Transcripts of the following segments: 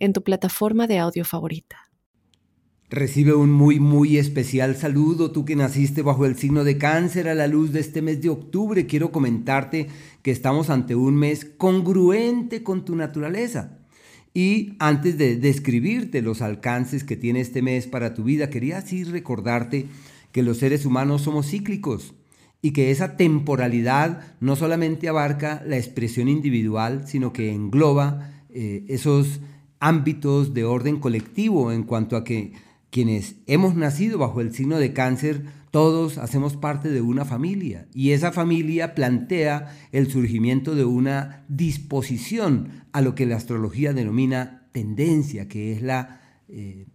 en tu plataforma de audio favorita. Recibe un muy, muy especial saludo, tú que naciste bajo el signo de cáncer a la luz de este mes de octubre. Quiero comentarte que estamos ante un mes congruente con tu naturaleza. Y antes de describirte los alcances que tiene este mes para tu vida, quería así recordarte que los seres humanos somos cíclicos y que esa temporalidad no solamente abarca la expresión individual, sino que engloba eh, esos ámbitos de orden colectivo en cuanto a que quienes hemos nacido bajo el signo de cáncer, todos hacemos parte de una familia. Y esa familia plantea el surgimiento de una disposición a lo que la astrología denomina tendencia, que es la eh,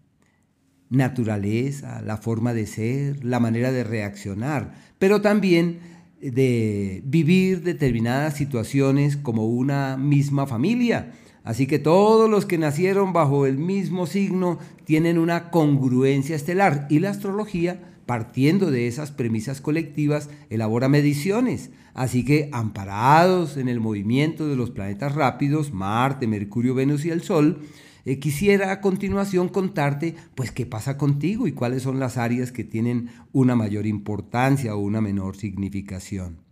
naturaleza, la forma de ser, la manera de reaccionar, pero también de vivir determinadas situaciones como una misma familia Así que todos los que nacieron bajo el mismo signo tienen una congruencia estelar y la astrología, partiendo de esas premisas colectivas, elabora mediciones. Así que amparados en el movimiento de los planetas rápidos, Marte, Mercurio, Venus y el Sol, eh, quisiera a continuación contarte pues qué pasa contigo y cuáles son las áreas que tienen una mayor importancia o una menor significación.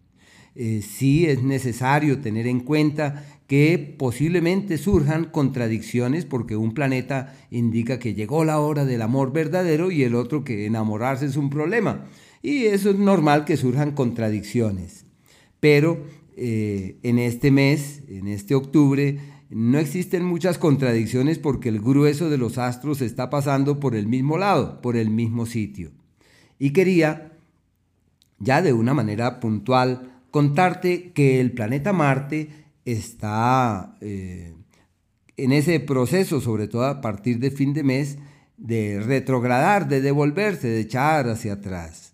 Eh, sí es necesario tener en cuenta que posiblemente surjan contradicciones porque un planeta indica que llegó la hora del amor verdadero y el otro que enamorarse es un problema. Y eso es normal que surjan contradicciones. Pero eh, en este mes, en este octubre, no existen muchas contradicciones porque el grueso de los astros está pasando por el mismo lado, por el mismo sitio. Y quería, ya de una manera puntual, contarte que el planeta Marte está eh, en ese proceso, sobre todo a partir de fin de mes, de retrogradar, de devolverse, de echar hacia atrás.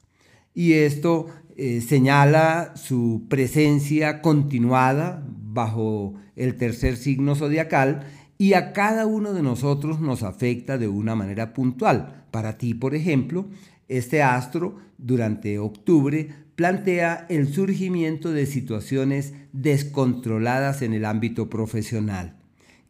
Y esto eh, señala su presencia continuada bajo el tercer signo zodiacal y a cada uno de nosotros nos afecta de una manera puntual. Para ti, por ejemplo, este astro durante octubre plantea el surgimiento de situaciones descontroladas en el ámbito profesional.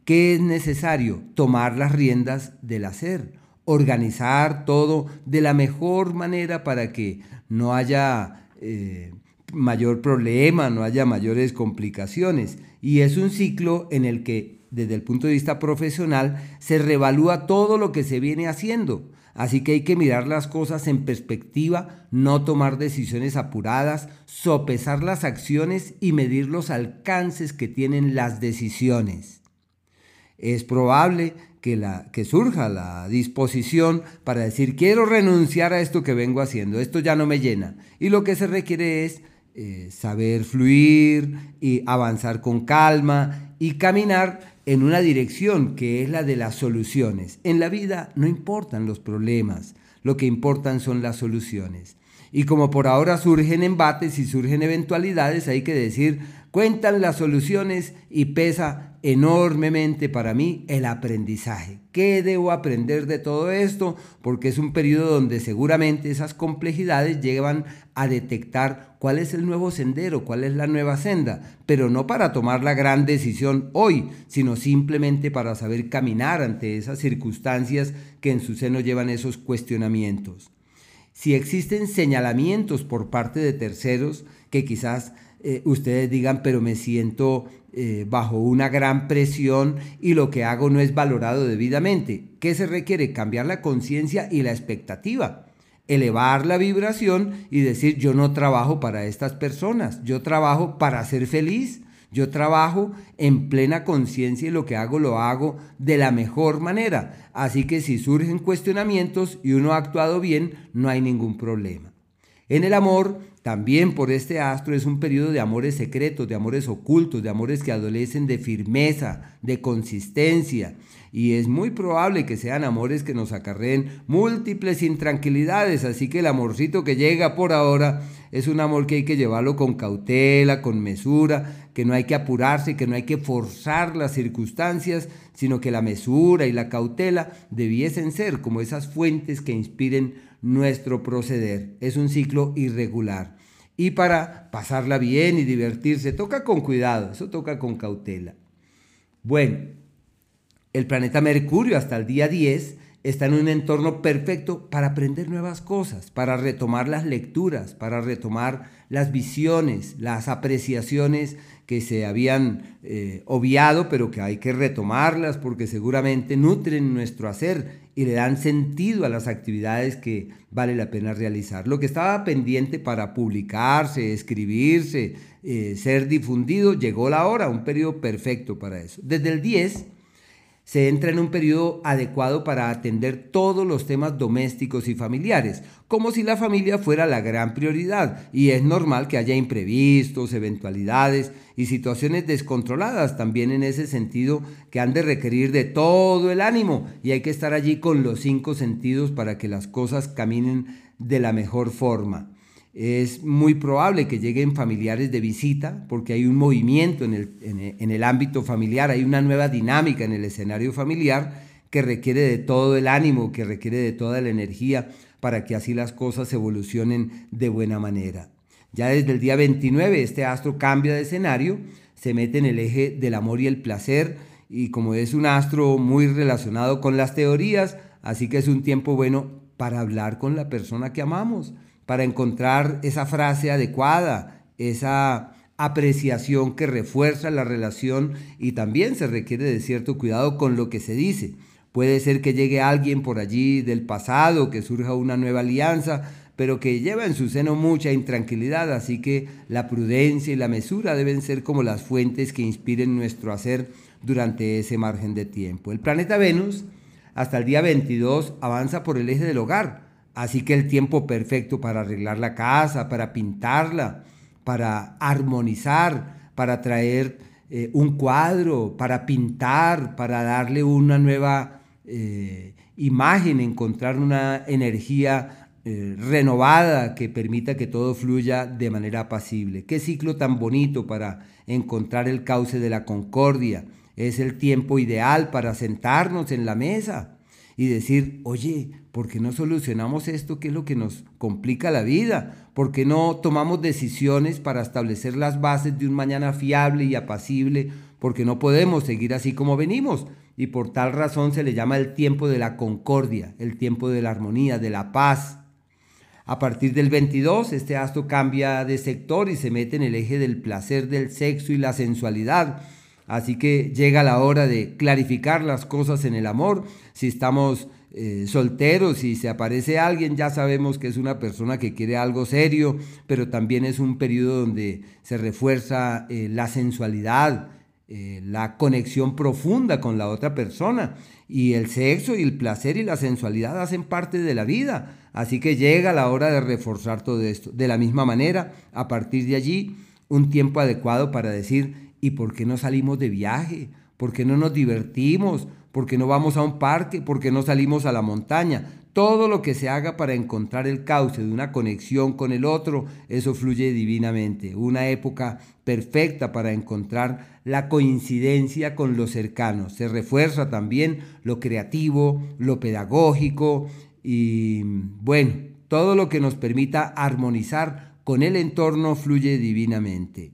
¿Qué es necesario? Tomar las riendas del hacer, organizar todo de la mejor manera para que no haya eh, mayor problema, no haya mayores complicaciones. Y es un ciclo en el que desde el punto de vista profesional se revalúa todo lo que se viene haciendo Así que hay que mirar las cosas en perspectiva, no tomar decisiones apuradas, sopesar las acciones y medir los alcances que tienen las decisiones. Es probable que, la, que surja la disposición para decir quiero renunciar a esto que vengo haciendo, esto ya no me llena. Y lo que se requiere es eh, saber fluir y avanzar con calma y caminar en una dirección que es la de las soluciones. En la vida no importan los problemas, lo que importan son las soluciones. Y como por ahora surgen embates y surgen eventualidades, hay que decir, cuentan las soluciones y pesa enormemente para mí el aprendizaje. ¿Qué debo aprender de todo esto? Porque es un periodo donde seguramente esas complejidades llevan a detectar cuál es el nuevo sendero, cuál es la nueva senda, pero no para tomar la gran decisión hoy, sino simplemente para saber caminar ante esas circunstancias que en su seno llevan esos cuestionamientos. Si existen señalamientos por parte de terceros que quizás eh, ustedes digan, pero me siento eh, bajo una gran presión y lo que hago no es valorado debidamente. ¿Qué se requiere? Cambiar la conciencia y la expectativa. Elevar la vibración y decir, yo no trabajo para estas personas, yo trabajo para ser feliz, yo trabajo en plena conciencia y lo que hago lo hago de la mejor manera. Así que si surgen cuestionamientos y uno ha actuado bien, no hay ningún problema. En el amor, también por este astro es un periodo de amores secretos, de amores ocultos, de amores que adolecen de firmeza, de consistencia. Y es muy probable que sean amores que nos acarreen múltiples intranquilidades. Así que el amorcito que llega por ahora es un amor que hay que llevarlo con cautela, con mesura, que no hay que apurarse, que no hay que forzar las circunstancias, sino que la mesura y la cautela debiesen ser como esas fuentes que inspiren nuestro proceder. Es un ciclo irregular. Y para pasarla bien y divertirse, toca con cuidado, eso toca con cautela. Bueno, el planeta Mercurio hasta el día 10 está en un entorno perfecto para aprender nuevas cosas, para retomar las lecturas, para retomar las visiones, las apreciaciones que se habían eh, obviado, pero que hay que retomarlas porque seguramente nutren nuestro hacer y le dan sentido a las actividades que vale la pena realizar. Lo que estaba pendiente para publicarse, escribirse, eh, ser difundido, llegó la hora, un periodo perfecto para eso. Desde el 10 se entra en un periodo adecuado para atender todos los temas domésticos y familiares, como si la familia fuera la gran prioridad, y es normal que haya imprevistos, eventualidades y situaciones descontroladas también en ese sentido que han de requerir de todo el ánimo, y hay que estar allí con los cinco sentidos para que las cosas caminen de la mejor forma. Es muy probable que lleguen familiares de visita porque hay un movimiento en el, en el, ámbito familiar, hay una nueva dinámica en el escenario familiar que requiere de todo el ánimo, que requiere de toda la energía para que así las cosas evolucionen de buena manera. Ya desde el día 29 este astro cambia de escenario, se mete en el eje del amor y el placer y como es un astro muy relacionado con las teorías, así que es un tiempo bueno para hablar con la persona que amamos para encontrar esa frase adecuada, esa apreciación que refuerza la relación y también se requiere de cierto cuidado con lo que se dice. Puede ser que llegue alguien por allí del pasado, que surja una nueva alianza, pero que lleva en su seno mucha intranquilidad, así que la prudencia y la mesura deben ser como las fuentes que inspiren nuestro hacer durante ese margen de tiempo. El planeta Venus, hasta el día 22, avanza por el eje del hogar, Así que el tiempo perfecto para arreglar la casa, para pintarla, para armonizar, para traer eh, un cuadro, para pintar, para darle una nueva eh, imagen, encontrar una energía eh, renovada que permita que todo fluya de manera apacible. Qué ciclo tan bonito para encontrar el cauce de la concordia. Es el tiempo ideal para sentarnos en la mesa y decir, oye, ¿por qué no solucionamos esto que es lo que nos complica la vida? ¿Por qué no tomamos decisiones para establecer las bases de un mañana fiable y apacible? Porque no podemos seguir así como venimos. Y por tal razón se le llama el tiempo de la concordia, el tiempo de la armonía, de la paz. A partir del 22, este astro cambia de sector y se mete en el eje del placer, del sexo y la sensualidad Así que llega la hora de clarificar las cosas en el amor. Si estamos eh, solteros y se aparece alguien, ya sabemos que es una persona que quiere algo serio, pero también es un periodo donde se refuerza eh, la sensualidad, eh, la conexión profunda con la otra persona. Y el sexo y el placer y la sensualidad hacen parte de la vida. Así que llega la hora de reforzar todo esto. De la misma manera, a partir de allí, un tiempo adecuado para decir, ¿Y por qué no salimos de viaje? ¿Por qué no nos divertimos? ¿Por qué no vamos a un parque? ¿Por qué no salimos a la montaña? Todo lo que se haga para encontrar el cauce de una conexión con el otro, eso fluye divinamente. Una época perfecta para encontrar la coincidencia con los cercanos. Se refuerza también lo creativo, lo pedagógico y bueno, todo lo que nos permita armonizar con el entorno fluye divinamente.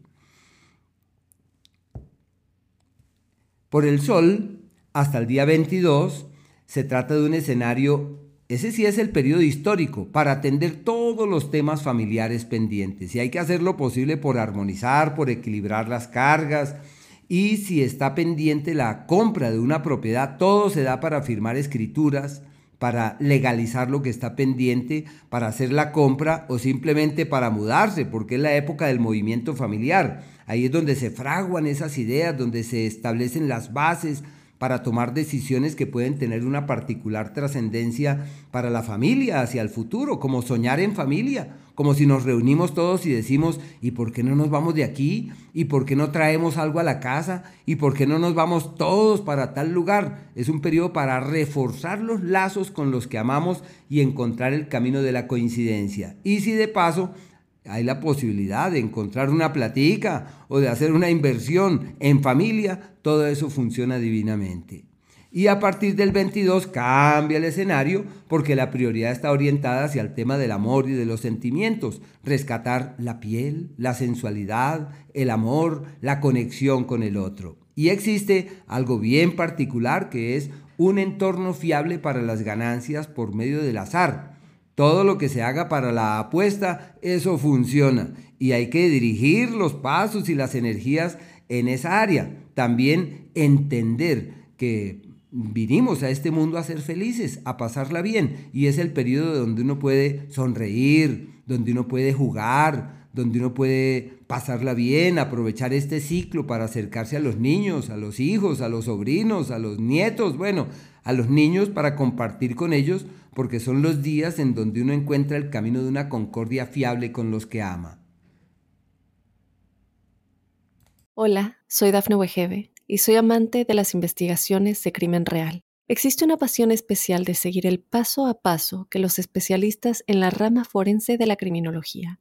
Por el Sol, hasta el día 22, se trata de un escenario, ese sí es el periodo histórico, para atender todos los temas familiares pendientes. Y hay que hacer lo posible por armonizar, por equilibrar las cargas. Y si está pendiente la compra de una propiedad, todo se da para firmar escrituras, para legalizar lo que está pendiente, para hacer la compra o simplemente para mudarse, porque es la época del movimiento familiar. Ahí es donde se fraguan esas ideas, donde se establecen las bases para tomar decisiones que pueden tener una particular trascendencia para la familia hacia el futuro, como soñar en familia, como si nos reunimos todos y decimos, ¿y por qué no nos vamos de aquí? ¿Y por qué no traemos algo a la casa? ¿Y por qué no nos vamos todos para tal lugar? Es un periodo para reforzar los lazos con los que amamos y encontrar el camino de la coincidencia. Y si de paso hay la posibilidad de encontrar una platica o de hacer una inversión en familia, todo eso funciona divinamente. Y a partir del 22 cambia el escenario porque la prioridad está orientada hacia el tema del amor y de los sentimientos, rescatar la piel, la sensualidad, el amor, la conexión con el otro. Y existe algo bien particular que es un entorno fiable para las ganancias por medio del azar todo lo que se haga para la apuesta, eso funciona. Y hay que dirigir los pasos y las energías en esa área. También entender que vinimos a este mundo a ser felices, a pasarla bien. Y es el periodo donde uno puede sonreír, donde uno puede jugar, donde uno puede pasarla bien, aprovechar este ciclo para acercarse a los niños, a los hijos, a los sobrinos, a los nietos, bueno, a los niños para compartir con ellos porque son los días en donde uno encuentra el camino de una concordia fiable con los que ama. Hola, soy Dafne Wegebe y soy amante de las investigaciones de crimen real. Existe una pasión especial de seguir el paso a paso que los especialistas en la rama forense de la criminología